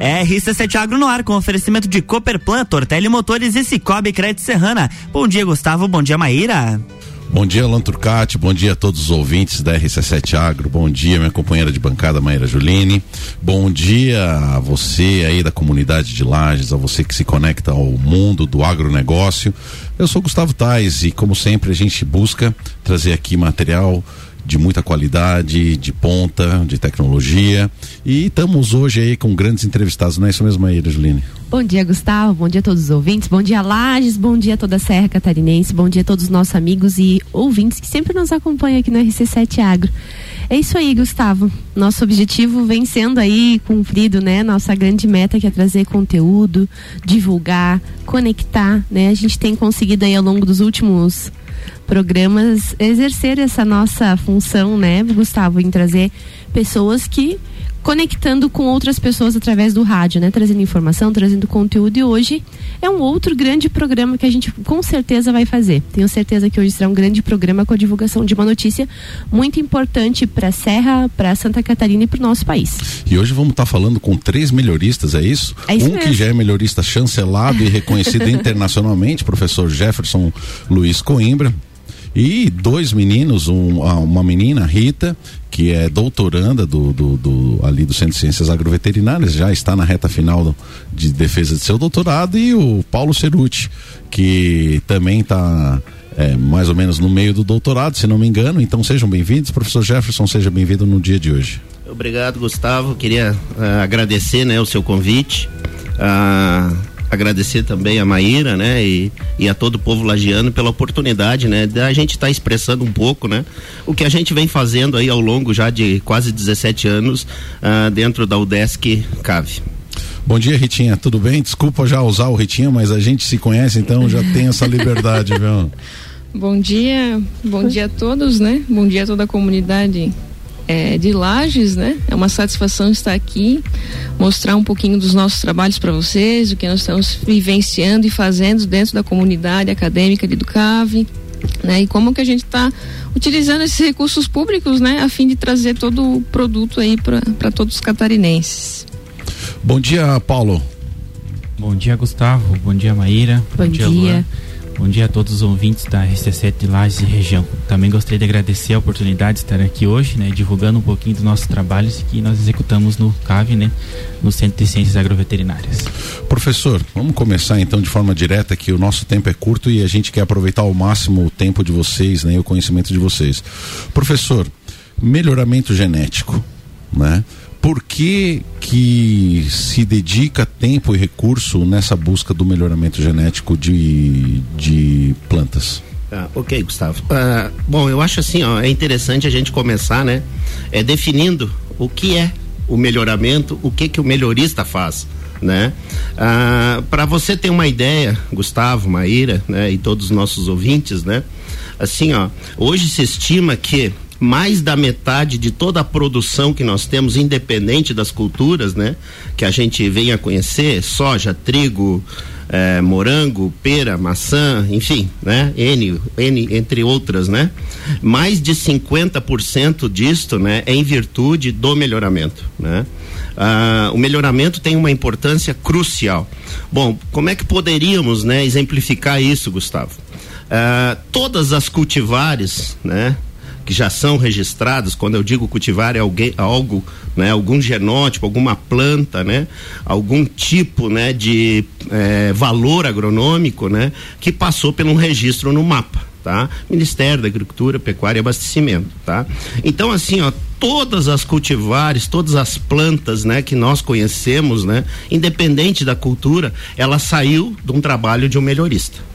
RC7 Agro no ar com oferecimento de Cooperplan, Tortelli Motores e Cicobi Crédito Serrana. Bom dia, Gustavo. Bom dia, Maíra. Bom dia, Alan Turcati. Bom dia a todos os ouvintes da RC7 Agro. Bom dia, minha companheira de bancada, Maíra Juline. Bom dia a você aí da comunidade de Lages, a você que se conecta ao mundo do agronegócio. Eu sou Gustavo Tais e, como sempre, a gente busca trazer aqui material de muita qualidade, de ponta, de tecnologia. E estamos hoje aí com grandes entrevistados, não é isso mesmo aí, Juline? Bom dia, Gustavo. Bom dia a todos os ouvintes. Bom dia, Lages. Bom dia a toda a Serra Catarinense. Bom dia a todos os nossos amigos e ouvintes que sempre nos acompanham aqui no RC7 Agro. É isso aí, Gustavo. Nosso objetivo vem sendo aí cumprido, né? Nossa grande meta que é trazer conteúdo, divulgar, conectar, né? A gente tem conseguido aí ao longo dos últimos programas exercer essa nossa função, né, Gustavo, em trazer pessoas que conectando com outras pessoas através do rádio, né, trazendo informação, trazendo conteúdo e hoje é um outro grande programa que a gente com certeza vai fazer. Tenho certeza que hoje será um grande programa com a divulgação de uma notícia muito importante para a Serra, para Santa Catarina e para o nosso país. E hoje vamos estar tá falando com três melhoristas, é isso? É isso um mesmo. que já é melhorista chancelado e reconhecido internacionalmente, professor Jefferson Luiz Coimbra e dois meninos, um, uma menina, Rita, que é doutoranda do, do, do, ali do Centro de Ciências Agroveterinárias, já está na reta final de defesa de seu doutorado, e o Paulo Ceruti, que também está é, mais ou menos no meio do doutorado, se não me engano. Então sejam bem-vindos. Professor Jefferson, seja bem-vindo no dia de hoje. Obrigado, Gustavo. Queria uh, agradecer né, o seu convite. Uh, agradecer também a Maíra, né, e, e a todo o povo lagiano pela oportunidade, né, da gente estar tá expressando um pouco, né, o que a gente vem fazendo aí ao longo já de quase 17 anos uh, dentro da UDESC CAVE. Bom dia, Ritinha, tudo bem? Desculpa já usar o Ritinha, mas a gente se conhece, então já tem essa liberdade, viu? Bom dia, bom dia a todos, né? Bom dia a toda a comunidade é, de Lages, né? É uma satisfação estar aqui, mostrar um pouquinho dos nossos trabalhos para vocês, o que nós estamos vivenciando e fazendo dentro da comunidade acadêmica de Ducave, né? E como que a gente está utilizando esses recursos públicos, né? A fim de trazer todo o produto aí para todos os catarinenses. Bom dia, Paulo. Bom dia, Gustavo. Bom dia, Maíra. Bom, Bom dia. dia. Bom dia a todos os ouvintes da RC7 de Lages e região. Também gostaria de agradecer a oportunidade de estar aqui hoje, né, divulgando um pouquinho dos nossos trabalhos que nós executamos no CAV, né, no Centro de Ciências Agroveterinárias. Professor, vamos começar então de forma direta que o nosso tempo é curto e a gente quer aproveitar ao máximo o tempo de vocês, né, o conhecimento de vocês. Professor, melhoramento genético, né? Por que, que se dedica tempo e recurso nessa busca do melhoramento genético de, de plantas? Ah, ok, Gustavo. Ah, bom, eu acho assim, ó, é interessante a gente começar, né, é, definindo o que é o melhoramento, o que que o melhorista faz, né? Ah, Para você ter uma ideia, Gustavo, Maíra, né, e todos os nossos ouvintes, né? Assim, ó, hoje se estima que mais da metade de toda a produção que nós temos, independente das culturas, né? Que a gente venha conhecer, soja, trigo, eh, morango, pera, maçã, enfim, né? N, N, entre outras, né? Mais de 50% disto, né? É em virtude do melhoramento, né? Ah, o melhoramento tem uma importância crucial. Bom, como é que poderíamos, né? Exemplificar isso, Gustavo? Ah, todas as cultivares, né? Que já são registrados, quando eu digo cultivar é alguém, algo, né, algum genótipo, alguma planta, né, algum tipo, né, de é, valor agronômico, né, que passou por um registro no mapa, tá? Ministério da Agricultura, Pecuária e Abastecimento, tá? Então assim, ó, todas as cultivares, todas as plantas, né, que nós conhecemos, né, independente da cultura, ela saiu de um trabalho de um melhorista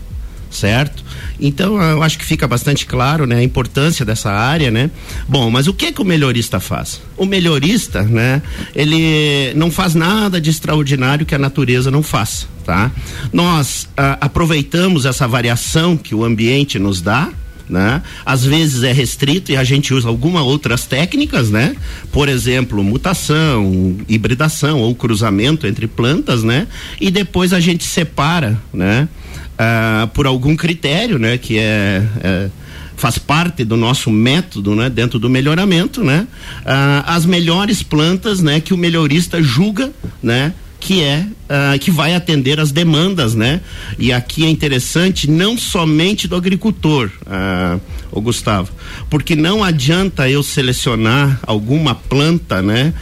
certo? Então eu acho que fica bastante claro, né, a importância dessa área, né? Bom, mas o que que o melhorista faz? O melhorista, né, ele não faz nada de extraordinário que a natureza não faça, tá? Nós ah, aproveitamos essa variação que o ambiente nos dá, né? Às vezes é restrito e a gente usa algumas outras técnicas, né? Por exemplo, mutação, hibridação ou cruzamento entre plantas, né? E depois a gente separa, né? Ah, por algum critério, né? Que é, é, faz parte do nosso método, né? Dentro do melhoramento, né? Ah, as melhores plantas, né? Que o melhorista julga, né? que é uh, que vai atender as demandas, né? E aqui é interessante não somente do agricultor, o Gustavo, porque não adianta eu selecionar alguma planta, né?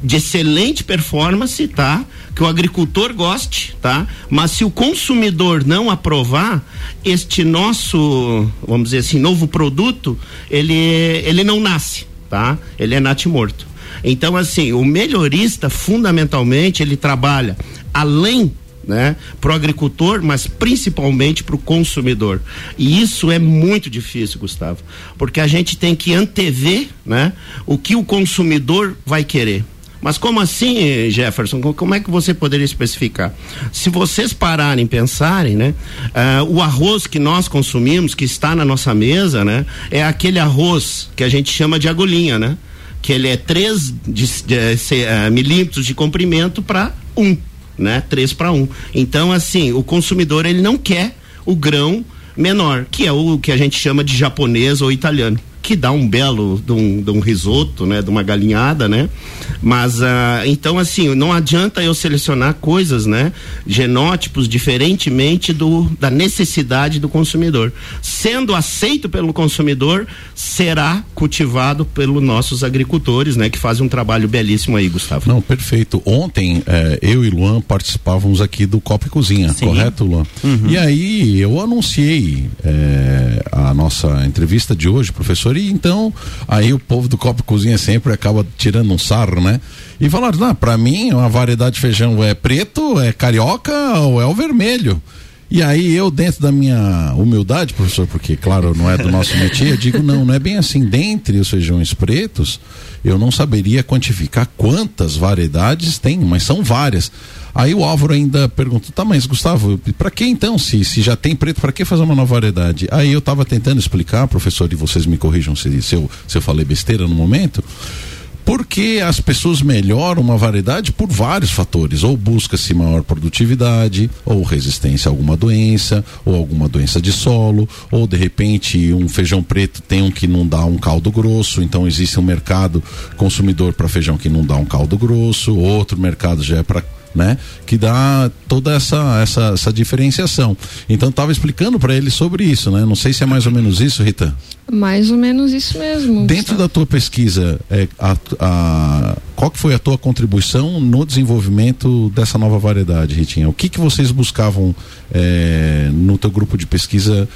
De excelente performance, tá? Que o agricultor goste, tá? Mas se o consumidor não aprovar este nosso, vamos dizer assim, novo produto, ele ele não nasce, tá? Ele é natimorto. Então, assim, o melhorista, fundamentalmente, ele trabalha além né, para o agricultor, mas principalmente para o consumidor. E isso é muito difícil, Gustavo, porque a gente tem que antever né, o que o consumidor vai querer. Mas como assim, Jefferson? Como é que você poderia especificar? Se vocês pararem e pensarem, né? Uh, o arroz que nós consumimos, que está na nossa mesa, né? É aquele arroz que a gente chama de agulhinha, né? que ele é 3 de, de, de, uh, milímetros de comprimento para 1, um, né? 3 para 1. Então, assim, o consumidor ele não quer o grão menor, que é o que a gente chama de japonês ou italiano que dá um belo de um, de um risoto, né, de uma galinhada, né? Mas uh, então assim, não adianta eu selecionar coisas, né, genótipos diferentemente do da necessidade do consumidor. Sendo aceito pelo consumidor, será cultivado pelos nossos agricultores, né, que fazem um trabalho belíssimo aí, Gustavo. Não, perfeito. Ontem eh, eu e Luan participávamos aqui do Copa e Cozinha, Sim. correto, Luan? Uhum. E aí eu anunciei eh, a nossa entrevista de hoje, professor então aí o povo do Copo Cozinha sempre acaba tirando um sarro, né? E falaram, não, pra mim uma variedade de feijão é preto, é carioca ou é o vermelho. E aí eu, dentro da minha humildade, professor, porque claro, não é do nosso métier, eu digo, não, não é bem assim. Dentre os feijões pretos, eu não saberia quantificar quantas variedades tem, mas são várias. Aí o Álvaro ainda perguntou, tá, mas Gustavo, para que então, se, se já tem preto, para que fazer uma nova variedade? Aí eu estava tentando explicar, professor, e vocês me corrijam se, se, eu, se eu falei besteira no momento, porque as pessoas melhoram uma variedade por vários fatores, ou busca-se maior produtividade, ou resistência a alguma doença, ou alguma doença de solo, ou de repente um feijão preto tem um que não dá um caldo grosso, então existe um mercado consumidor para feijão que não dá um caldo grosso, outro mercado já é para né? Que dá toda essa, essa, essa diferenciação. Então estava explicando para ele sobre isso, né? Não sei se é mais ou menos isso, Rita. Mais ou menos isso mesmo. Dentro da tua pesquisa, é, a, a, qual que foi a tua contribuição no desenvolvimento dessa nova variedade, Ritinha? O que que vocês buscavam é, no teu grupo de pesquisa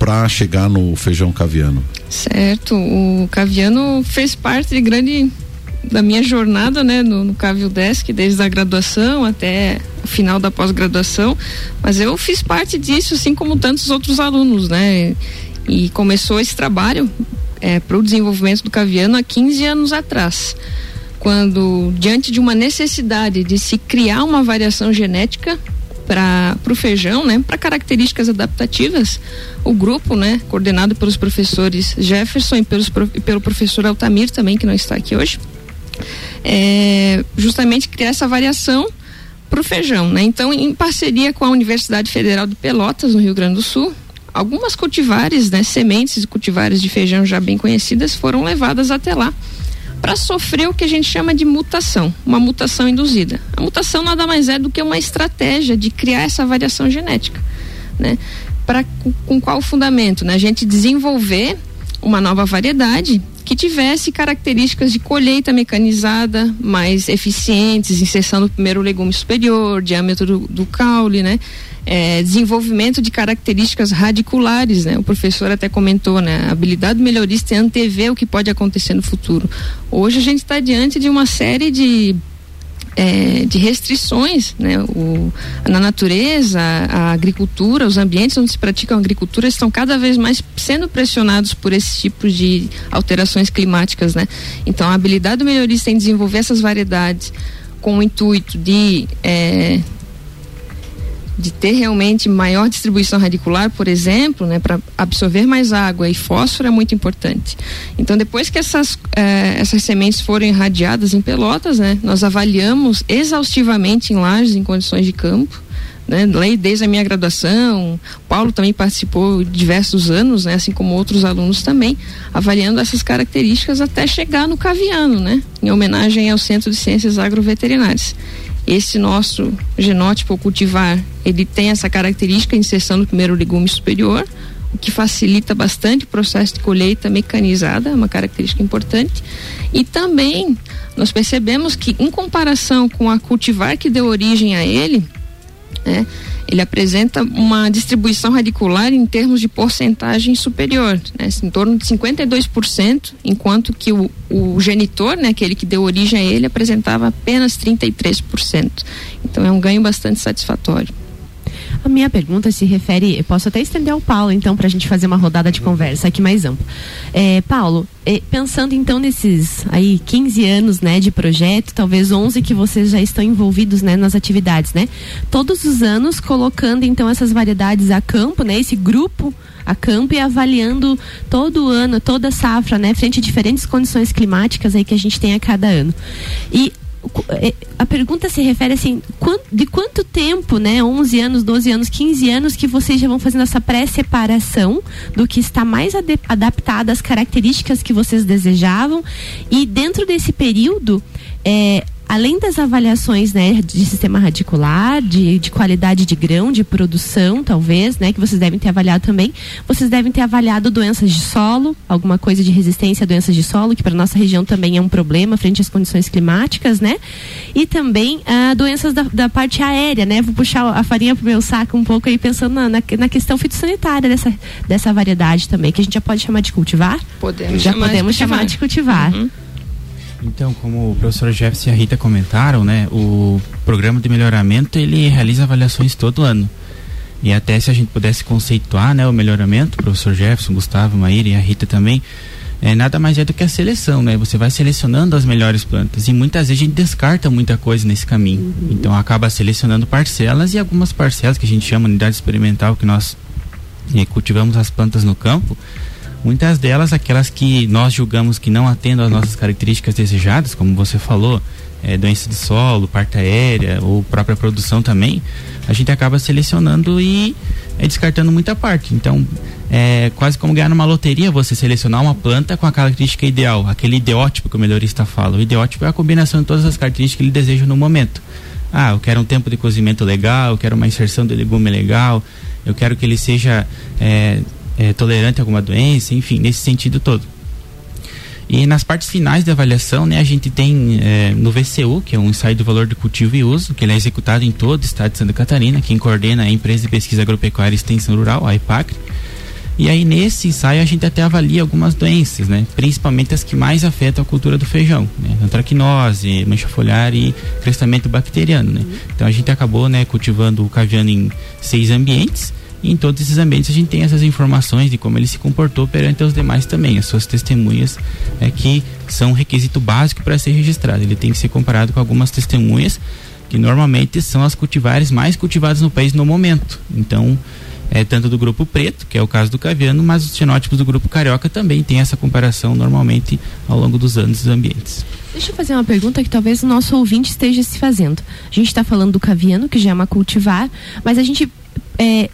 para chegar no feijão caviano? Certo, o caviano fez parte de grande da minha jornada, né, no, no Cavio Desk, desde a graduação até o final da pós-graduação, mas eu fiz parte disso, assim como tantos outros alunos, né, e começou esse trabalho é, para o desenvolvimento do caviano há 15 anos atrás, quando diante de uma necessidade de se criar uma variação genética para o feijão, né, para características adaptativas, o grupo, né, coordenado pelos professores Jefferson e pelos, e pelo professor Altamir também que não está aqui hoje, é, justamente criar essa variação para o feijão, né? Então, em parceria com a Universidade Federal de Pelotas, no Rio Grande do Sul, algumas cultivares, né, sementes e cultivares de feijão já bem conhecidas foram levadas até lá para sofrer o que a gente chama de mutação, uma mutação induzida. A mutação nada mais é do que uma estratégia de criar essa variação genética, né? Para com qual fundamento, né? A gente desenvolver uma nova variedade que tivesse características de colheita mecanizada mais eficientes, inserção do primeiro legume superior, diâmetro do, do caule, né? É, desenvolvimento de características radiculares, né? O professor até comentou, né? A habilidade melhorista é antever o que pode acontecer no futuro. Hoje a gente está diante de uma série de é, de restrições né? o, na natureza, a, agricultura, os ambientes onde se pratica a agricultura estão cada vez mais sendo pressionados por esse tipo de alterações climáticas. Né? Então, a habilidade do melhorista em desenvolver essas variedades com o intuito de é, de ter realmente maior distribuição radicular, por exemplo, né, para absorver mais água e fósforo é muito importante. Então, depois que essas, eh, essas sementes foram irradiadas em pelotas, né, nós avaliamos exaustivamente em lajes, em condições de campo, né, desde a minha graduação, Paulo também participou diversos anos, né, assim como outros alunos também, avaliando essas características até chegar no caviano, né, em homenagem ao Centro de Ciências Agroveterinárias. Esse nosso genótipo cultivar, ele tem essa característica inserção do primeiro legume superior, o que facilita bastante o processo de colheita mecanizada, é uma característica importante. E também nós percebemos que, em comparação com a cultivar que deu origem a ele, né, ele apresenta uma distribuição radicular em termos de porcentagem superior, né, em torno de 52%, enquanto que o, o genitor, né, aquele que deu origem a ele, apresentava apenas 33%. Então é um ganho bastante satisfatório. A minha pergunta se refere, eu posso até estender ao Paulo, então, para a gente fazer uma rodada de conversa aqui mais ampla. É, Paulo, é, pensando então nesses aí 15 anos, né, de projeto, talvez 11 que vocês já estão envolvidos, né, nas atividades, né? Todos os anos colocando então essas variedades a campo, né, esse grupo a campo e avaliando todo ano, toda safra, né, frente a diferentes condições climáticas aí que a gente tem a cada ano. E a pergunta se refere assim, de quanto tempo, né, 11 anos, 12 anos, 15 anos que vocês já vão fazendo essa pré-separação do que está mais adaptado às características que vocês desejavam? E dentro desse período, é, além das avaliações né, de sistema radicular, de, de qualidade de grão, de produção, talvez, né, que vocês devem ter avaliado também, vocês devem ter avaliado doenças de solo, alguma coisa de resistência a doenças de solo, que para nossa região também é um problema frente às condições climáticas, né? E também ah, doenças da, da, parte aérea, né? Vou puxar a farinha pro meu saco um pouco aí pensando na, na, na questão fitossanitária dessa, dessa variedade também, que a gente já pode chamar de cultivar? Podemos já chamar podemos de chamar de cultivar. Uhum. Então, como o professor Jefferson e a Rita comentaram, né, o programa de melhoramento ele realiza avaliações todo ano. E até se a gente pudesse conceituar, né, o melhoramento, o professor Jefferson, Gustavo, Maíra e a Rita também, é, nada mais é do que a seleção, né? Você vai selecionando as melhores plantas e muitas vezes a gente descarta muita coisa nesse caminho. Uhum. Então acaba selecionando parcelas e algumas parcelas que a gente chama de unidade experimental que nós é, cultivamos as plantas no campo, Muitas delas, aquelas que nós julgamos que não atendem às nossas características desejadas, como você falou, é, doença de solo, parte aérea ou própria produção também, a gente acaba selecionando e é, descartando muita parte. Então, é quase como ganhar numa loteria você selecionar uma planta com a característica ideal, aquele ideótipo que o melhorista fala. O ideótipo é a combinação de todas as características que ele deseja no momento. Ah, eu quero um tempo de cozimento legal, eu quero uma inserção de legume legal, eu quero que ele seja é, é, tolerante a alguma doença, enfim, nesse sentido todo. E nas partes finais da avaliação, né, a gente tem é, no VCU, que é um ensaio do valor de cultivo e uso, que ele é executado em todo o estado de Santa Catarina, quem coordena é a Empresa de Pesquisa Agropecuária e Extensão Rural, a IPACRE. E aí nesse ensaio a gente até avalia algumas doenças, né? Principalmente as que mais afetam a cultura do feijão, né? Antracnose, mancha foliar e crescimento bacteriano, né? Então a gente acabou, né, cultivando o caviano em seis ambientes em todos esses ambientes a gente tem essas informações de como ele se comportou perante os demais também, as suas testemunhas, é, que são requisito básico para ser registrado. Ele tem que ser comparado com algumas testemunhas que normalmente são as cultivares mais cultivadas no país no momento. Então, é, tanto do grupo preto, que é o caso do caviano, mas os fenótipos do grupo carioca também tem essa comparação normalmente ao longo dos anos dos ambientes. Deixa eu fazer uma pergunta que talvez o nosso ouvinte esteja se fazendo. A gente está falando do caviano, que já é uma cultivar, mas a gente é,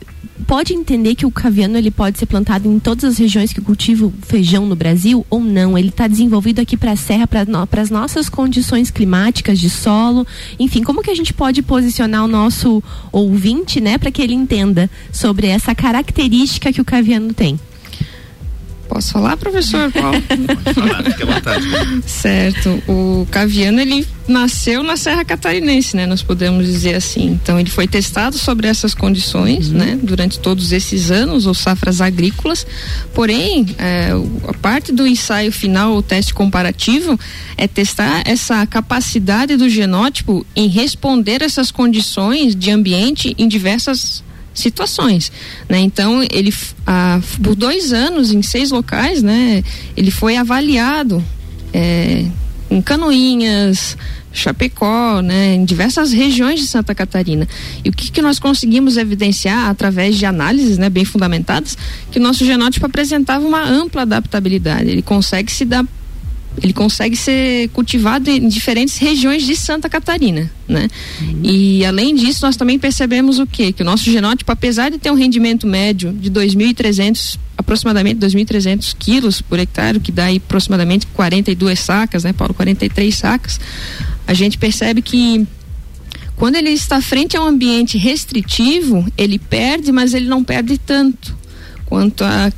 pode entender que o caviano ele pode ser plantado em todas as regiões que cultivam feijão no Brasil ou não? Ele está desenvolvido aqui para a serra, para as nossas condições climáticas de solo. Enfim, como que a gente pode posicionar o nosso ouvinte, né, para que ele entenda sobre essa característica que o caviano tem? Posso falar, professor Paulo? falar, fique à vontade. certo. O Caviano, ele nasceu na Serra Catarinense, né? Nós podemos dizer assim. Então, ele foi testado sobre essas condições, uhum. né? Durante todos esses anos, ou safras agrícolas. Porém, é, a parte do ensaio final, o teste comparativo, é testar essa capacidade do genótipo em responder essas condições de ambiente em diversas situações, né? Então ele ah, por dois anos em seis locais, né? Ele foi avaliado é, em Canoinhas, Chapecó, né, em diversas regiões de Santa Catarina. E o que, que nós conseguimos evidenciar através de análises, né, bem fundamentadas, que o nosso genótipo apresentava uma ampla adaptabilidade. Ele consegue se dar ele consegue ser cultivado em diferentes regiões de Santa Catarina, né? Uhum. E além disso, nós também percebemos o quê? Que o nosso genótipo, apesar de ter um rendimento médio de 2.300, aproximadamente 2.300 quilos por hectare, que dá aí aproximadamente 42 sacas, né, Paulo? 43 sacas, a gente percebe que Quando ele está frente a um ambiente restritivo, ele perde, mas ele não perde tanto quanto a,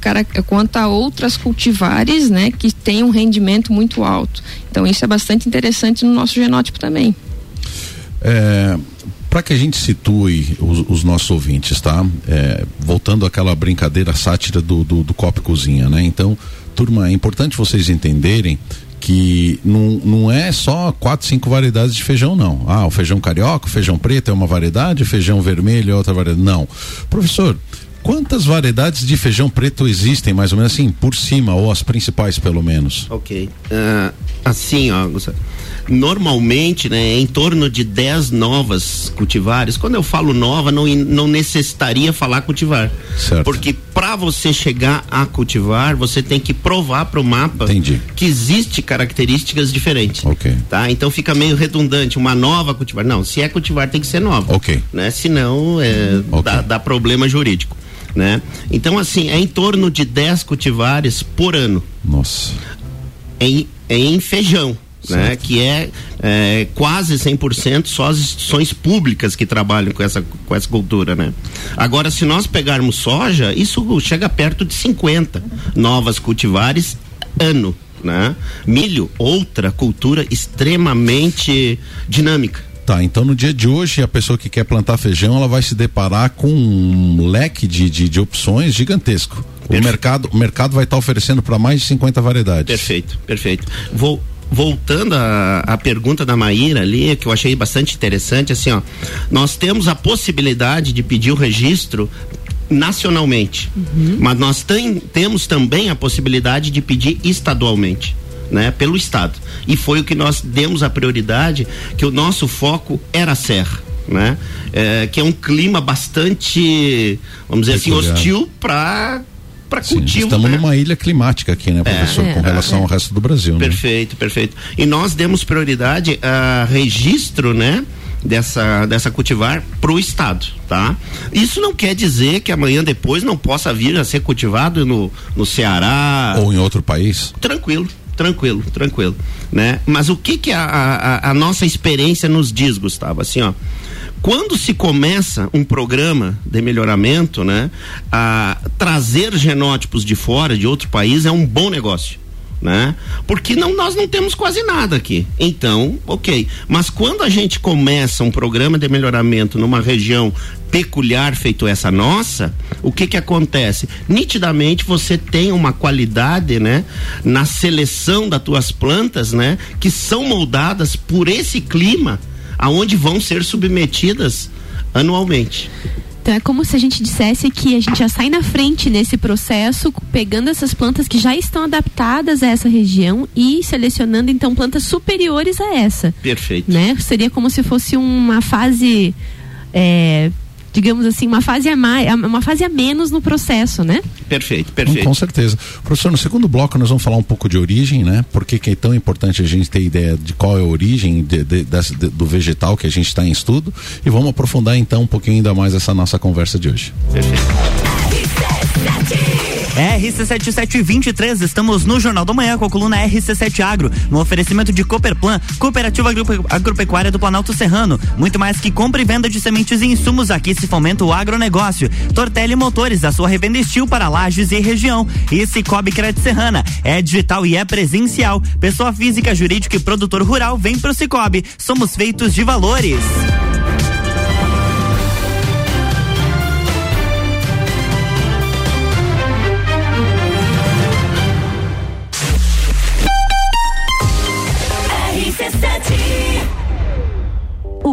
quanto a outras cultivares, né, que têm um rendimento muito alto. Então isso é bastante interessante no nosso genótipo também. É, para que a gente situe os, os nossos ouvintes, tá? É, voltando àquela brincadeira sátira do, do, do copo e cozinha, né? Então, turma, é importante vocês entenderem que não, não é só quatro, cinco variedades de feijão, não. Ah, o feijão carioca, o feijão preto é uma variedade, o feijão vermelho é outra variedade. Não. Professor, quantas variedades de feijão preto existem, mais ou menos assim, por cima, ou as principais, pelo menos? Ok. Uh, assim, ó, Gustavo normalmente, né, é em torno de 10 novas cultivares. Quando eu falo nova, não, não necessitaria falar cultivar. Certo. Porque para você chegar a cultivar, você tem que provar para o mapa Entendi. que existe características diferentes. Ok. Tá? Então fica meio redundante, uma nova cultivar. Não, se é cultivar tem que ser nova. Ok. Né? Senão é, okay. dá, dá problema jurídico. Né? Então, assim, é em torno de 10 cultivares por ano. Nossa. Em, em feijão né? Que é, é quase 100% só as instituições públicas que trabalham com essa, com essa cultura, né? Agora, se nós pegarmos soja, isso chega perto de 50 novas cultivares ano, né? Milho, outra cultura extremamente dinâmica. Tá, então no dia de hoje a pessoa que quer plantar feijão, ela vai se deparar com um leque de, de, de opções gigantesco. Perfeito. O mercado, o mercado vai estar tá oferecendo para mais de 50 variedades. Perfeito, perfeito. Vou voltando à pergunta da Maíra ali, que eu achei bastante interessante, assim, ó, nós temos a possibilidade de pedir o registro nacionalmente, uhum. mas nós tem, temos também a possibilidade de pedir estadualmente. Né, pelo estado. E foi o que nós demos a prioridade, que o nosso foco era a serra. Né? É, que é um clima bastante, vamos dizer assim, hostil para para cultivo. Estamos né? numa ilha climática aqui, né, professor, é, com relação é. ao resto do Brasil. Né? Perfeito, né? perfeito. E nós demos prioridade a registro, né? dessa, dessa cultivar para o estado, tá? Isso não quer dizer que amanhã depois não possa vir a ser cultivado no, no Ceará ou em outro país. Tranquilo, tranquilo, tranquilo, né? Mas o que que a, a, a nossa experiência nos diz, Gustavo? Assim, ó, quando se começa um programa de melhoramento, né, a trazer genótipos de fora, de outro país, é um bom negócio. Né? Porque não, nós não temos quase nada aqui. Então, ok. Mas quando a gente começa um programa de melhoramento numa região peculiar feito essa nossa, o que que acontece? Nitidamente você tem uma qualidade, né, na seleção das tuas plantas, né, que são moldadas por esse clima aonde vão ser submetidas anualmente. Então é como se a gente dissesse que a gente já sai na frente nesse processo, pegando essas plantas que já estão adaptadas a essa região e selecionando então plantas superiores a essa. Perfeito. Né? Seria como se fosse uma fase é, digamos assim, uma fase a mais, uma fase a menos no processo, né? Perfeito, perfeito. Com certeza. Professor, no segundo bloco nós vamos falar um pouco de origem, né? Porque que é tão importante a gente ter ideia de qual é a origem de, de, de, do vegetal que a gente está em estudo e vamos aprofundar então um pouquinho ainda mais essa nossa conversa de hoje. Perfeito. RC7723, estamos no Jornal da Manhã com a coluna RC7 Agro, no oferecimento de Cooperplan, Cooperativa Agropecuária do Planalto Serrano. Muito mais que compra e venda de sementes e insumos, aqui se fomenta o agronegócio. Tortelli Motores, a sua revenda estil para lajes e região. E Cicobi Crédito Serrana, é digital e é presencial. Pessoa física, jurídica e produtor rural, vem pro Cicobi. Somos feitos de valores.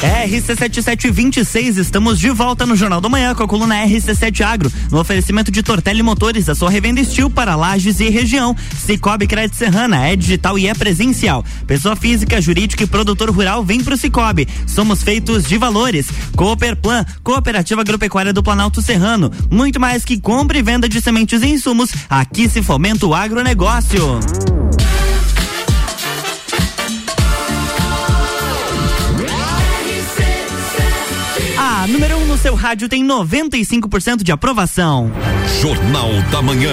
RC7726, estamos de volta no Jornal do Manhã com a coluna RC7 Agro, no oferecimento de Tortelli Motores, a sua revenda Estil para Lages e região. Cicobi Crédito Serrana, é digital e é presencial. Pessoa física, jurídica e produtor rural, vem pro Cicobi. Somos feitos de valores. Cooperplan, Cooperativa Agropecuária do Planalto Serrano. Muito mais que compra e venda de sementes e insumos, aqui se fomenta o agronegócio. Seu rádio tem 95% de aprovação. Jornal da Manhã.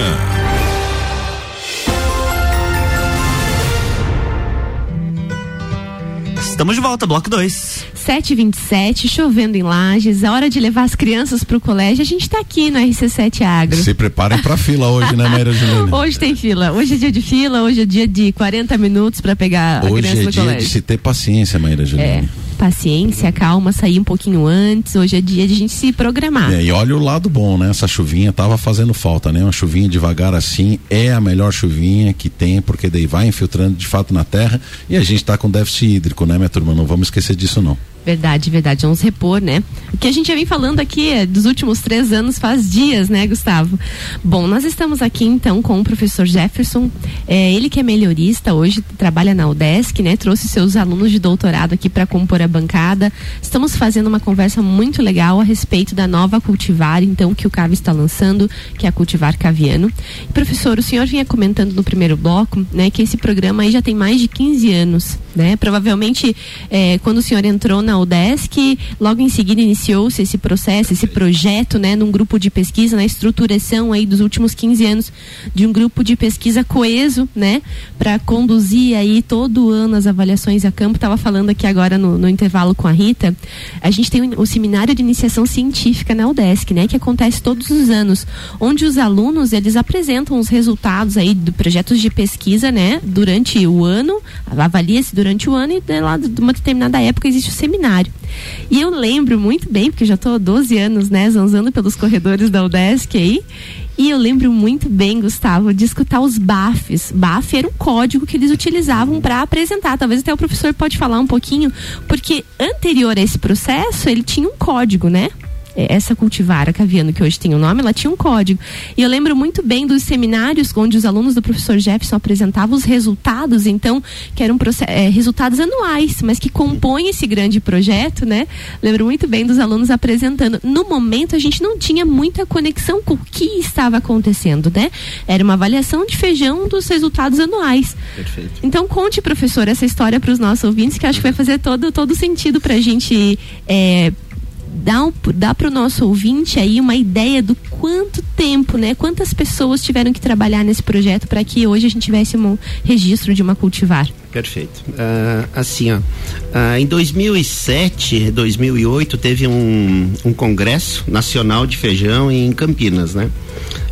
Estamos de volta, bloco 2. 7h27, chovendo em Lages, a hora de levar as crianças pro colégio. A gente tá aqui no RC7 Agro. Se preparem pra fila hoje, né, Maíra Juliana? Hoje tem fila. Hoje é dia de fila, hoje é dia de 40 minutos para pegar a Hoje criança é no dia colégio. de se ter paciência, Maíra Juliana. É, paciência, calma, sair um pouquinho antes. Hoje é dia de a gente se programar. É, e olha o lado bom, né? Essa chuvinha tava fazendo falta, né? Uma chuvinha devagar assim é a melhor chuvinha que tem, porque daí vai infiltrando de fato na terra e a gente tá com déficit hídrico, né, minha turma? Não vamos esquecer disso, não. Verdade, verdade. Vamos repor, né? O que a gente já vem falando aqui é dos últimos três anos faz dias, né, Gustavo? Bom, nós estamos aqui então com o professor Jefferson. É, ele que é melhorista hoje, trabalha na UDESC, né? Trouxe seus alunos de doutorado aqui para compor a bancada. Estamos fazendo uma conversa muito legal a respeito da nova cultivar, então, que o CAV está lançando, que é a cultivar caviano. E, professor, o senhor vinha comentando no primeiro bloco, né, que esse programa aí já tem mais de 15 anos, né? Provavelmente, é, quando o senhor entrou na UDESC, logo em seguida iniciou-se esse processo, esse projeto, né, num grupo de pesquisa, na estruturação aí dos últimos 15 anos de um grupo de pesquisa coeso, né, para conduzir aí todo ano as avaliações a campo. Tava falando aqui agora no, no intervalo com a Rita. A gente tem o, o seminário de iniciação científica na UDESC, né, que acontece todos os anos, onde os alunos eles apresentam os resultados aí do projetos de pesquisa, né, durante o ano, avalia-se durante o ano e de lá de uma determinada época existe o seminário. E eu lembro muito bem, porque já estou há 12 anos, né, zanzando pelos corredores da UDESC aí. E eu lembro muito bem, Gustavo, de escutar os BAFs. BAF era um código que eles utilizavam para apresentar. Talvez até o professor pode falar um pouquinho, porque anterior a esse processo, ele tinha um código, né? Essa cultivara caviano que hoje tem o nome, ela tinha um código. E eu lembro muito bem dos seminários onde os alunos do professor Jefferson apresentavam os resultados, então, que eram é, resultados anuais, mas que compõem esse grande projeto, né? Lembro muito bem dos alunos apresentando. No momento, a gente não tinha muita conexão com o que estava acontecendo, né? Era uma avaliação de feijão dos resultados anuais. Perfeito. Então, conte, professor, essa história para os nossos ouvintes, que acho que vai fazer todo, todo sentido para a gente. É, dá, dá para o nosso ouvinte aí uma ideia do quanto tempo, né? Quantas pessoas tiveram que trabalhar nesse projeto para que hoje a gente tivesse um registro de uma cultivar? Perfeito. Uh, assim, ó, uh, em 2007, 2008 teve um, um congresso nacional de feijão em Campinas, né?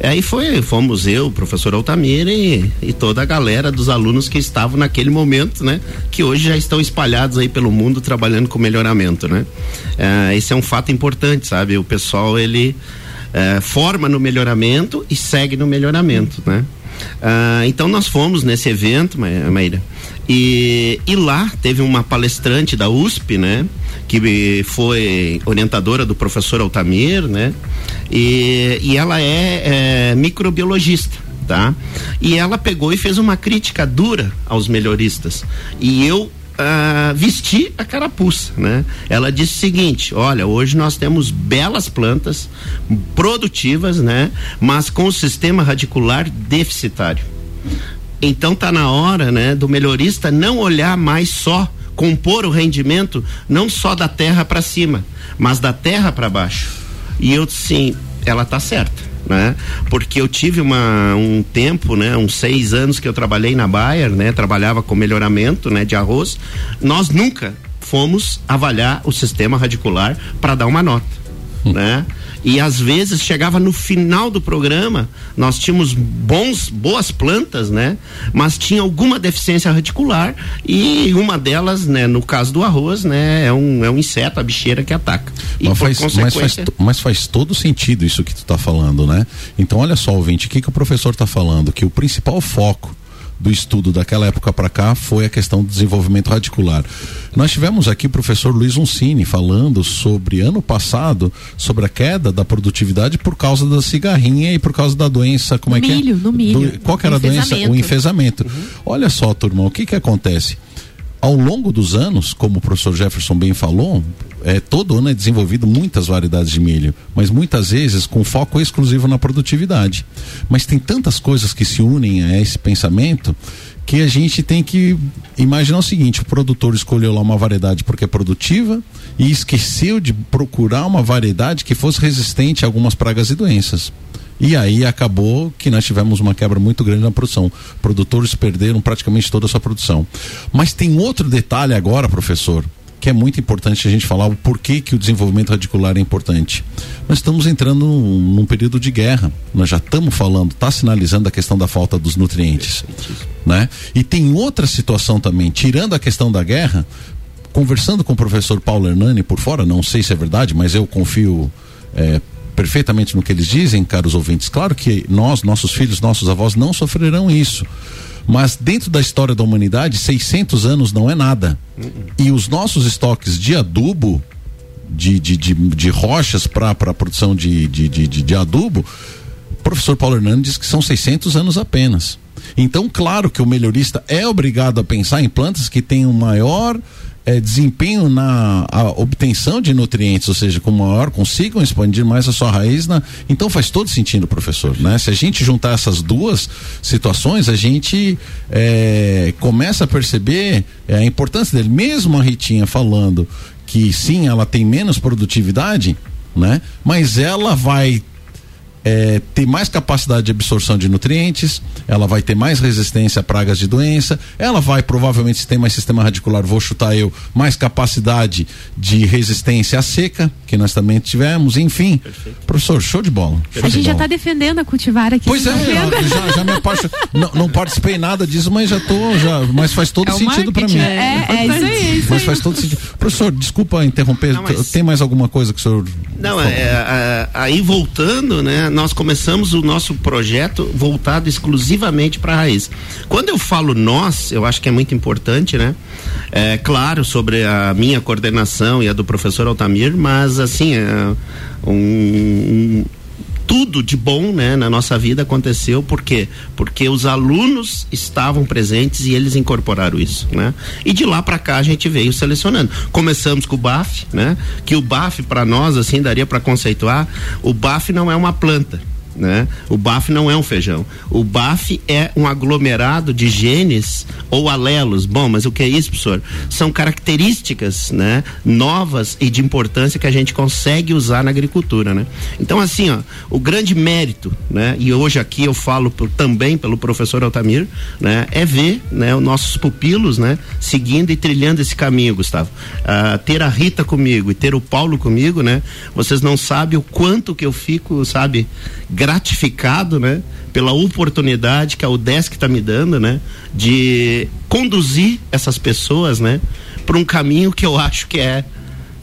Aí foi, fomos eu, o professor Altamira e, e, toda a galera dos alunos que estavam naquele momento, né? Que hoje já estão espalhados aí pelo mundo trabalhando com melhoramento, né? Uh, esse é um fato importante, sabe? O pessoal ele forma no melhoramento e segue no melhoramento, né? então nós fomos nesse evento, Maíra, e, e lá teve uma palestrante da USP, né? Que foi orientadora do professor Altamir, né? E, e ela é, é microbiologista tá? E ela pegou e fez uma crítica dura aos melhoristas. E eu Uh, a carapuça, né? Ela disse o seguinte: olha, hoje nós temos belas plantas produtivas, né? Mas com o sistema radicular deficitário. Então tá na hora, né, do melhorista não olhar mais só compor o rendimento não só da terra para cima, mas da terra para baixo. E eu sim, ela tá certa, né? Porque eu tive uma um tempo, né, uns seis anos que eu trabalhei na Bayer, né, trabalhava com melhoramento, né, de arroz. Nós nunca fomos avaliar o sistema radicular para dar uma nota, hum. né? E às vezes chegava no final do programa, nós tínhamos bons, boas plantas, né? Mas tinha alguma deficiência radicular e uma delas, né, no caso do arroz, né, é um, é um inseto, a bicheira que ataca. E mas, faz, consequência... mas, faz, mas faz todo sentido isso que tu está falando, né? Então olha só, ouvinte, o que, que o professor está falando? Que o principal foco do estudo daquela época para cá foi a questão do desenvolvimento radicular. Nós tivemos aqui o professor Luiz Uncini falando sobre ano passado sobre a queda da produtividade por causa da cigarrinha e por causa da doença, como no é milho, que é? No milho, do, Qual que era a doença? O enfesamento. Uhum. Olha só, turma, o que que acontece? Ao longo dos anos, como o professor Jefferson bem falou, é, todo ano é desenvolvido muitas variedades de milho, mas muitas vezes com foco exclusivo na produtividade. Mas tem tantas coisas que se unem a esse pensamento que a gente tem que imaginar o seguinte: o produtor escolheu lá uma variedade porque é produtiva e esqueceu de procurar uma variedade que fosse resistente a algumas pragas e doenças. E aí acabou que nós tivemos uma quebra muito grande na produção. Produtores perderam praticamente toda a sua produção. Mas tem outro detalhe agora, professor, que é muito importante a gente falar o porquê que o desenvolvimento radicular é importante. Nós estamos entrando num, num período de guerra. Nós já estamos falando, está sinalizando a questão da falta dos nutrientes, né? E tem outra situação também, tirando a questão da guerra, conversando com o professor Paulo Hernani por fora, não sei se é verdade, mas eu confio é, perfeitamente no que eles dizem, caros ouvintes. Claro que nós, nossos filhos, nossos avós não sofrerão isso. Mas dentro da história da humanidade, 600 anos não é nada. E os nossos estoques de adubo, de, de, de, de rochas para a produção de, de, de, de adubo, o professor Paulo Hernandes diz que são 600 anos apenas. Então, claro que o melhorista é obrigado a pensar em plantas que tenham maior é, desempenho na obtenção de nutrientes, ou seja, com maior consigam expandir mais a sua raiz. Na, então faz todo sentido, professor. Né? Se a gente juntar essas duas situações, a gente é, começa a perceber é, a importância dele. Mesmo a Ritinha falando que sim, ela tem menos produtividade, né? Mas ela vai é, ter mais capacidade de absorção de nutrientes, ela vai ter mais resistência a pragas de doença, ela vai provavelmente, se tem mais sistema radicular, vou chutar eu, mais capacidade de resistência à seca, que nós também tivemos, enfim. Perfeito. Professor, show de bola. Show a gente já está defendendo a cultivar aqui. Pois é, já, já, me apaixo, não, não, participei nada disso, mas já tô, já, mas faz todo é sentido para mim. É, é, isso aí. Isso mas faz todo sentido. Professor, desculpa interromper, não, mas... tem mais alguma coisa que o senhor... Não, é, é, aí voltando, né, nós começamos o nosso projeto voltado exclusivamente para a raiz. Quando eu falo nós, eu acho que é muito importante, né? É claro sobre a minha coordenação e a do professor Altamir, mas assim, é um, um tudo de bom né, na nossa vida aconteceu por quê? Porque os alunos estavam presentes e eles incorporaram isso, né? E de lá para cá a gente veio selecionando. Começamos com o BAF, né? Que o BAF para nós assim daria para conceituar, o BAF não é uma planta, Né? O BAF não é um feijão. O BAF é um aglomerado de genes ou alelos. Bom, mas o que é isso, professor? São características, né, novas e de importância que a gente consegue usar na agricultura, né? Então, assim, ó, o grande mérito, né, e hoje aqui eu falo por, também pelo professor Altamir, né, é ver, né, os nossos pupilos, né, seguindo e trilhando esse caminho, Gustavo. Ah, ter a Rita comigo e ter o Paulo comigo, né? Vocês não sabem o quanto que eu fico, sabe, gratificado, né? Pela oportunidade que a UDESC está me dando, né? De conduzir essas pessoas, né? Para um caminho que eu acho que é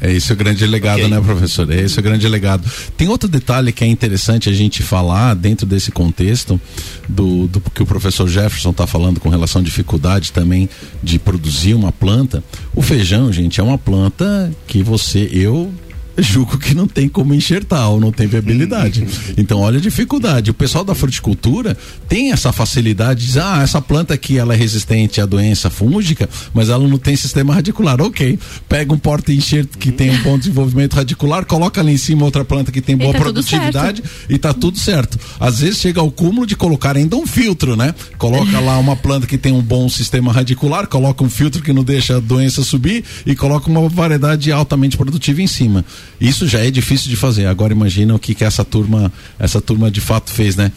é esse o grande legado, okay. né, professor? É esse o grande legado. Tem outro detalhe que é interessante a gente falar dentro desse contexto do, do que o professor Jefferson está falando com relação à dificuldade também de produzir uma planta. O feijão, gente, é uma planta que você, eu julgo que não tem como enxertar ou não tem viabilidade. Então, olha a dificuldade. O pessoal da fruticultura tem essa facilidade de dizer, ah, essa planta aqui ela é resistente à doença fúngica, mas ela não tem sistema radicular. Ok, pega um porta-enxerto que tem um bom desenvolvimento radicular, coloca ali em cima outra planta que tem boa tá produtividade e tá tudo certo. Às vezes chega ao cúmulo de colocar ainda um filtro, né? Coloca lá uma planta que tem um bom sistema radicular, coloca um filtro que não deixa a doença subir e coloca uma variedade altamente produtiva em cima. Isso já é difícil de fazer. Agora imagina o que, que essa turma, essa turma de fato fez, né?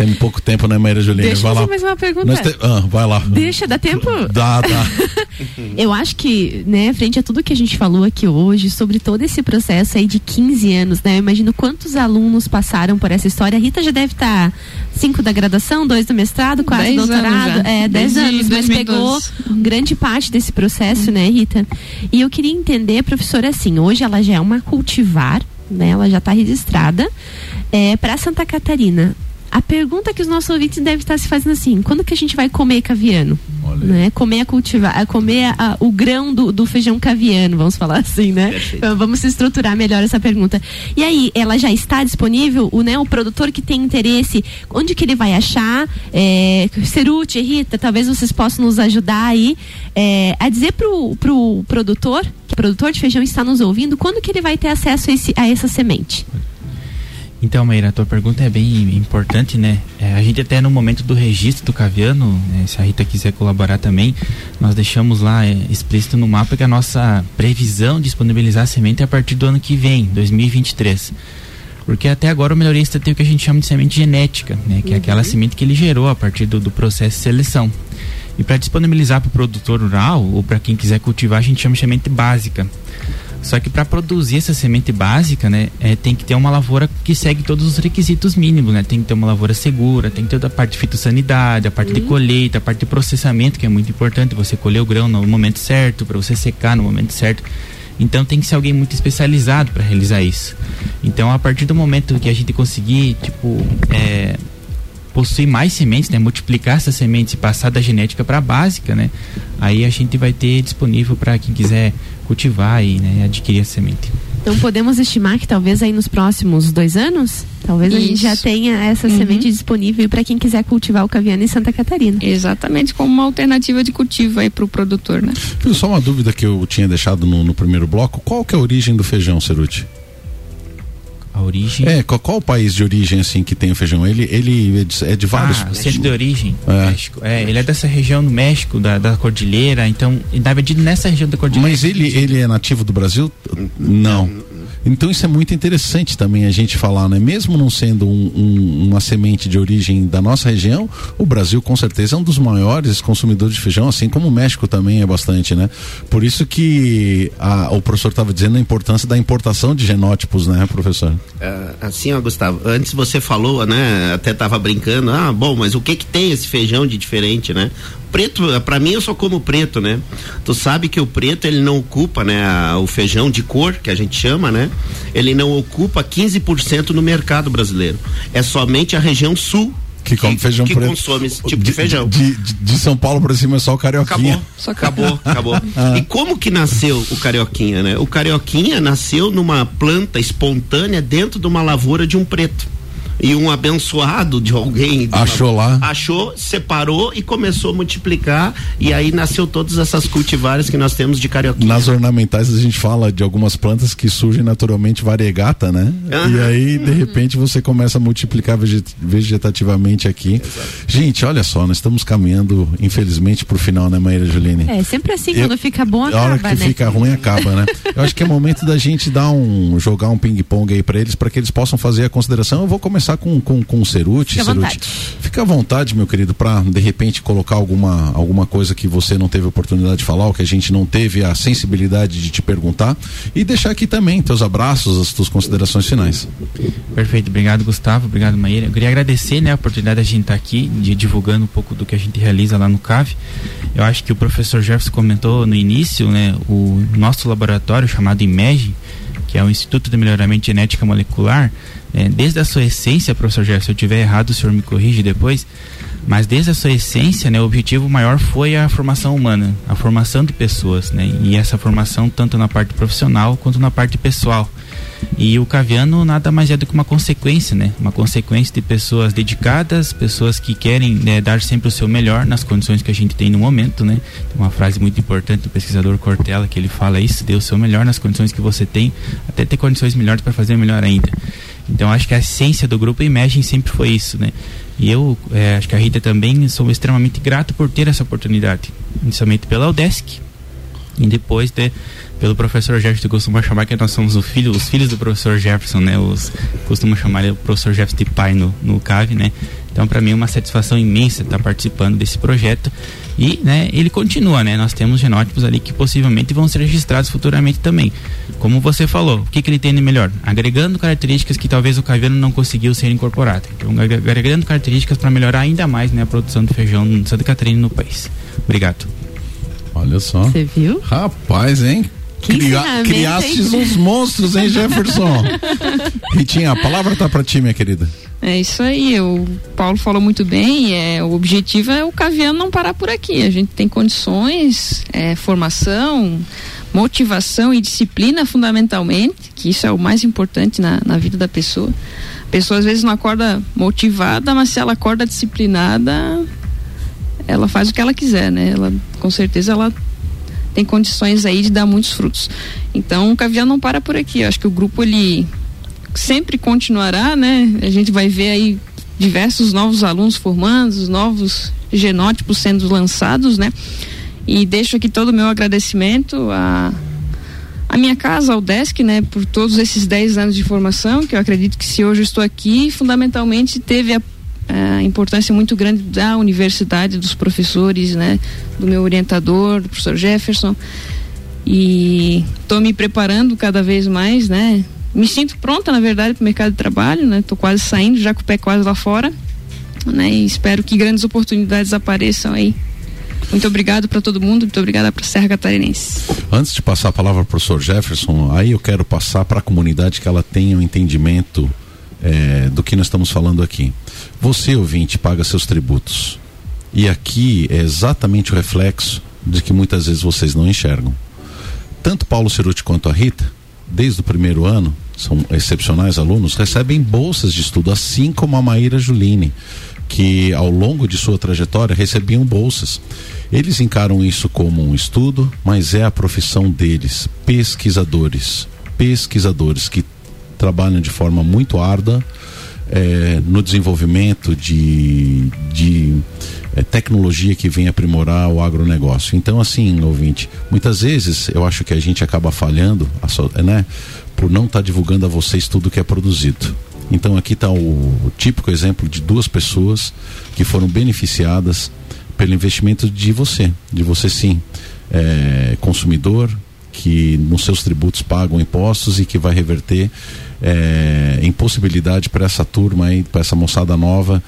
Tem pouco tempo, né, Maíra Juliana? Deixa vai eu lá. mais uma pergunta. Te... Ah, vai lá. Deixa, dá tempo? Dá, dá. eu acho que, né, frente a tudo que a gente falou aqui hoje, sobre todo esse processo aí de 15 anos, né? Eu imagino quantos alunos passaram por essa história. A Rita já deve estar tá cinco da graduação, dois do mestrado, quase doutorado. É, dez anos, mas pegou grande parte desse processo, né, Rita? E eu queria entender, professora, assim, hoje ela já é uma cultivar, né? Ela já está registrada. É, para Santa Catarina, a pergunta que os nossos ouvintes devem estar se fazendo assim: quando que a gente vai comer caviano? Né? Comer a cultivar, a comer a, a, o grão do, do, feijão caviano, vamos falar assim, né? Então, vamos estruturar melhor essa pergunta. E aí, ela já está disponível? O, né, o produtor que tem interesse, onde que ele vai achar? É, Cerute, Rita, talvez vocês possam nos ajudar aí é, a dizer pro, pro produtor, que o produtor de feijão está nos ouvindo, quando que ele vai ter acesso a, esse, a essa semente? Então, Meira, a tua pergunta é bem importante, né? É, a gente até no momento do registro do Caviano, né, se a Rita quiser colaborar também, nós deixamos lá é, explícito no mapa que a nossa previsão de disponibilizar a semente é a partir do ano que vem, 2023. Porque até agora o melhorista tem o que a gente chama de semente genética, né? Que uhum. é aquela semente que ele gerou a partir do, do processo de seleção. E para disponibilizar para o produtor rural ou para quem quiser cultivar, a gente chama de semente básica. Só que para produzir essa semente básica, né, é, tem que ter uma lavoura que segue todos os requisitos mínimos, né? Tem que ter uma lavoura segura, tem que ter toda a parte de fitossanidade, a parte uhum. de colheita, a parte de processamento, que é muito importante, você colher o grão no momento certo, para você secar no momento certo. Então tem que ser alguém muito especializado para realizar isso. Então a partir do momento que a gente conseguir, tipo, é, possuir mais sementes, né, multiplicar essas sementes e passar da genética para a básica, né, aí a gente vai ter disponível para quem quiser cultivar e né, adquirir a semente. Então podemos estimar que talvez aí nos próximos dois anos, talvez Isso. a gente já tenha essa uhum. semente disponível para quem quiser cultivar o caviano em Santa Catarina. Exatamente, como uma alternativa de cultivo aí para o produtor, né? Só uma dúvida que eu tinha deixado no, no primeiro bloco, qual que é a origem do feijão, Ceruti? A origem? É, qual, qual, o país de origem assim que tem o feijão? Ele, ele é de vários. Ah, o centro de origem, é. México. É, ele é dessa região do México, da, da cordilheira, então, na verdade, nessa região da cordilheira. Mas ele, ele é nativo do Brasil? Não. Então isso é muito interessante também a gente falar, né? Mesmo não sendo um, um, uma semente de origem da nossa região, o Brasil com certeza é um dos maiores consumidores de feijão, assim como o México também é bastante, né? Por isso que a, o professor estava dizendo a importância da importação de genótipos, né, professor? É, assim, ó, Gustavo, antes você falou, né? Até tava brincando, ah, bom, mas o que que tem esse feijão de diferente, né? Preto, para mim eu só como preto, né? Tu sabe que o preto ele não ocupa, né, a, o feijão de cor, que a gente chama, né? Ele não ocupa 15% no mercado brasileiro. É somente a região sul que come feijão que preto. consome esse tipo de, de feijão. De, de, de, São Paulo para cima é só o carioquinha. Acabou, só acabou, acabou. Ah. E como que nasceu o carioquinha, né? O carioquinha nasceu numa planta espontânea dentro de uma lavoura de um preto e um abençoado de alguém. de achou uma, lá? Achou separou e começou a multiplicar. E aí nasceu todas essas cultivares que nós temos de carioquinha. Nas ornamentais a gente fala de algumas plantas que surgem naturalmente variegata né? Aham. e aí de repente você começa a multiplicar veget- vegetativamente aqui. Gente olha só nós estamos caminhando infelizmente pro final né Maíra Juline? É, sempre assim, Eu- quando fica bom, a hora acaba, que né? fica ruim acaba, né? Eu acho que é momento da gente dar um jogar um ping-pong aí pra eles, para que eles possam fazer a consideração. Eu vou começar com com, com o Ceruti, Fica à Ceruti. vontade. Fica à vontade, meu querido, pra de repente colocar alguma alguma coisa que você não teve oportunidade de falar, ou que a gente não teve a sensibilidade de te perguntar e deixar aqui também teus abraços, as tuas considerações finais. Perfeito, obrigado Gustavo, obrigado Maíra. Eu queria agradecer né, a oportunidade de a gente estar aqui, de divulgando um pouco do que a gente realiza lá no CAV. Eu acho que o professor Jefferson comentou no início, né, o nosso laboratório chamado IMEG, que é o Instituto de Melhoramento de Genética Molecular, né, desde a sua essência, professor Jefferson, se eu estiver errado, o senhor me corrige depois, mas desde a sua essência, né, o objetivo maior foi a formação humana, a formação de pessoas, né, e essa formação tanto na parte profissional quanto na parte pessoal. E o Caviano nada mais é do que uma consequência, né? Uma consequência de pessoas dedicadas, pessoas que querem né, dar sempre o seu melhor nas condições que a gente tem no momento, né? Tem uma frase muito importante do pesquisador Cortella que ele fala isso: dê o seu melhor nas condições que você tem, até ter condições melhores para fazer melhor ainda. Então acho que a essência do grupo Imagine sempre foi isso, né? E eu eh, acho que a Rita também sou extremamente grato por ter essa oportunidade, inicialmente pela Udesc e depois de, pelo professor Jefferson, costuma chamar que nós somos filho, os filhos do professor Jefferson, né? Os costuma chamar o professor Jefferson de pai no, no CAV, né? Então para mim é uma satisfação imensa estar participando desse projeto e, né, ele continua, né? Nós temos genótipos ali que possivelmente vão ser registrados futuramente também. Como você falou, o que, que ele tem de melhor? Agregando características que talvez o caviano não conseguiu ser incorporado. Então agre- agregando características para melhorar ainda mais, né, a produção de feijão em Santa Catarina e no país. Obrigado. Olha só. Você viu? Rapaz, hein? Que ensinamento, criastes hein? uns monstros, hein, Jefferson? Ritinha, a palavra tá pra ti, minha querida. É isso aí, o Paulo falou muito bem, é, o objetivo é o Caviano não parar por aqui. A gente tem condições, é, formação, motivação e disciplina fundamentalmente, que isso é o mais importante na, na vida da pessoa. A pessoa às vezes não acorda motivada, mas se ela acorda disciplinada, ela faz o que ela quiser, né? Ela, com certeza ela tem condições aí de dar muitos frutos. Então o Caviano não para por aqui. Eu acho que o grupo ele sempre continuará, né? A gente vai ver aí diversos novos alunos formandos, novos genótipos sendo lançados, né? E deixo aqui todo o meu agradecimento a a minha casa, ao Desk, né, por todos esses 10 anos de formação, que eu acredito que se hoje eu estou aqui, fundamentalmente teve a, a importância muito grande da universidade, dos professores, né, do meu orientador, do professor Jefferson. E estou me preparando cada vez mais, né? Me sinto pronta, na verdade, para o mercado de trabalho, né? Estou quase saindo, já com o pé quase lá fora, né? E espero que grandes oportunidades apareçam aí. Muito obrigado para todo mundo, muito obrigada para Serra Catarinense. Antes de passar a palavra para o professor Jefferson, aí eu quero passar para a comunidade que ela tenha um entendimento eh, do que nós estamos falando aqui. Você, ouvinte, paga seus tributos. E aqui é exatamente o reflexo de que muitas vezes vocês não enxergam. Tanto Paulo Ceruti quanto a Rita, desde o primeiro ano, são excepcionais alunos, recebem bolsas de estudo, assim como a Maíra Juline, que ao longo de sua trajetória recebiam bolsas. Eles encaram isso como um estudo, mas é a profissão deles, pesquisadores. Pesquisadores que trabalham de forma muito árdua eh, no desenvolvimento de, de eh, tecnologia que vem aprimorar o agronegócio. Então, assim, ouvinte, muitas vezes eu acho que a gente acaba falhando, né, por não estar divulgando a vocês tudo que é produzido. Então, aqui está o, típico exemplo de duas pessoas que foram beneficiadas pelo investimento de você, de você sim, é, consumidor, que nos seus tributos pagam impostos e que vai reverter é, em possibilidade para essa turma aí, para essa moçada nova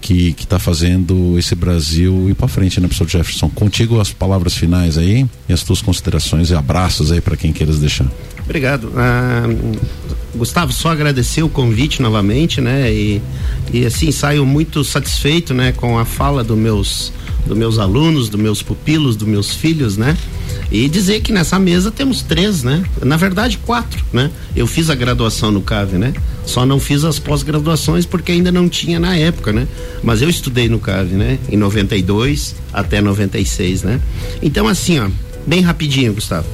que está fazendo esse Brasil ir para frente, né, professor Jefferson? Contigo as palavras finais aí e as tuas considerações e abraços aí para quem queiras deixar. Obrigado. Ah, Gustavo, só agradecer o convite novamente, né? E, e assim, saio muito satisfeito, né, com a fala dos meus, dos meus alunos, dos meus pupilos, dos meus filhos, né? E dizer que nessa mesa temos três, né? Na verdade, quatro, né? Eu fiz a graduação no CAV, né? Só não fiz as pós-graduações porque ainda não tinha na época, né? Mas eu estudei no CAV, né? Em 92 até 96, né? Então, assim, ó, bem rapidinho, Gustavo.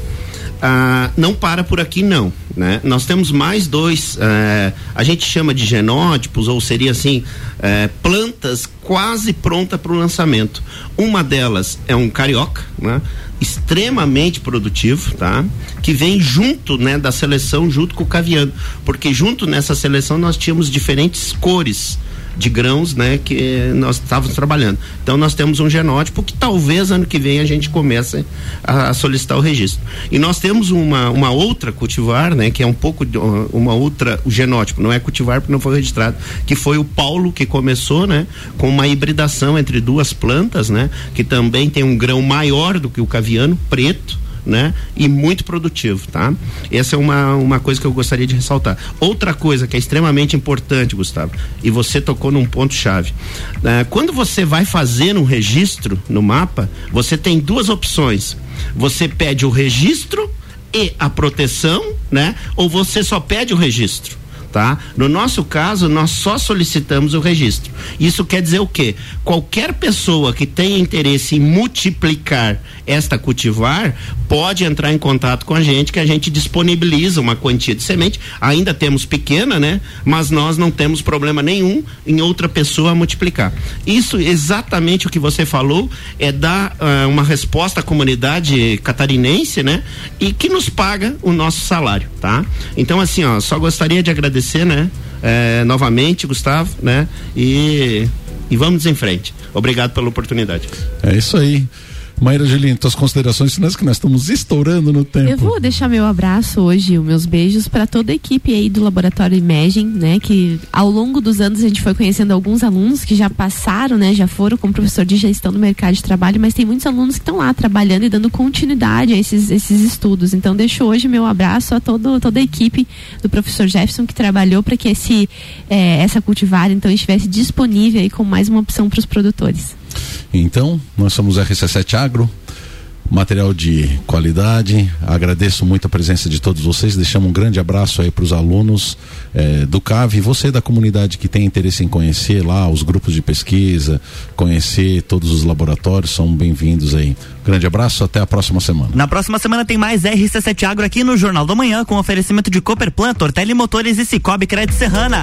Ah, não para por aqui não, né? Nós temos mais dois, eh, a gente chama de genótipos ou seria assim eh, plantas quase pronta para o lançamento. Uma delas é um carioca, né? extremamente produtivo, tá? Que vem junto, né, da seleção junto com o caviano, porque junto nessa seleção nós tínhamos diferentes cores de grãos, né, que nós estávamos trabalhando. Então nós temos um genótipo que talvez ano que vem a gente comece a, a solicitar o registro. E nós temos uma, uma outra cultivar, né, que é um pouco de, uma outra o genótipo, não é cultivar porque não foi registrado, que foi o Paulo que começou, né, com uma hibridação entre duas plantas, né, que também tem um grão maior do que o caviano, preto, né? E muito produtivo, tá? Essa é uma, uma coisa que eu gostaria de ressaltar. Outra coisa que é extremamente importante, Gustavo, e você tocou num ponto chave. Uh, quando você vai fazer um registro no mapa, você tem duas opções. Você pede o registro e a proteção, né? Ou você só pede o registro tá? No nosso caso, nós só solicitamos o registro. Isso quer dizer o quê? Qualquer pessoa que tenha interesse em multiplicar esta cultivar pode entrar em contato com a gente que a gente disponibiliza uma quantia de semente. Ainda temos pequena, né? Mas nós não temos problema nenhum em outra pessoa multiplicar. Isso exatamente o que você falou é dar uh, uma resposta à comunidade catarinense, né? E que nos paga o nosso salário, tá? Então assim, ó, só gostaria de agradecer agradecer, né? É, novamente, Gustavo, né? E, e vamos em frente. Obrigado pela oportunidade. É isso aí. Maíra Julinho, tuas considerações finais que nós estamos estourando no tempo. Eu vou deixar meu abraço hoje, os meus beijos para toda a equipe aí do Laboratório Imaging, né, que ao longo dos anos a gente foi conhecendo alguns alunos que já passaram, né, já foram como professor de gestão no mercado de trabalho, mas tem muitos alunos que estão lá trabalhando e dando continuidade a esses, esses estudos. Então deixo hoje meu abraço a todo, toda a equipe do professor Jefferson que trabalhou para que esse é, essa cultivar então estivesse disponível aí como mais uma opção para os produtores. Então, nós somos RC7 Agro, material de qualidade. Agradeço muito a presença de todos vocês. Deixamos um grande abraço aí para os alunos eh, do CAV e você da comunidade que tem interesse em conhecer lá os grupos de pesquisa, conhecer todos os laboratórios, são bem-vindos aí. Grande abraço, até a próxima semana. Na próxima semana tem mais RC7 Agro aqui no Jornal da Manhã com oferecimento de Cooperplan, Tortelli Motores e Cicobi Crédito Serrana.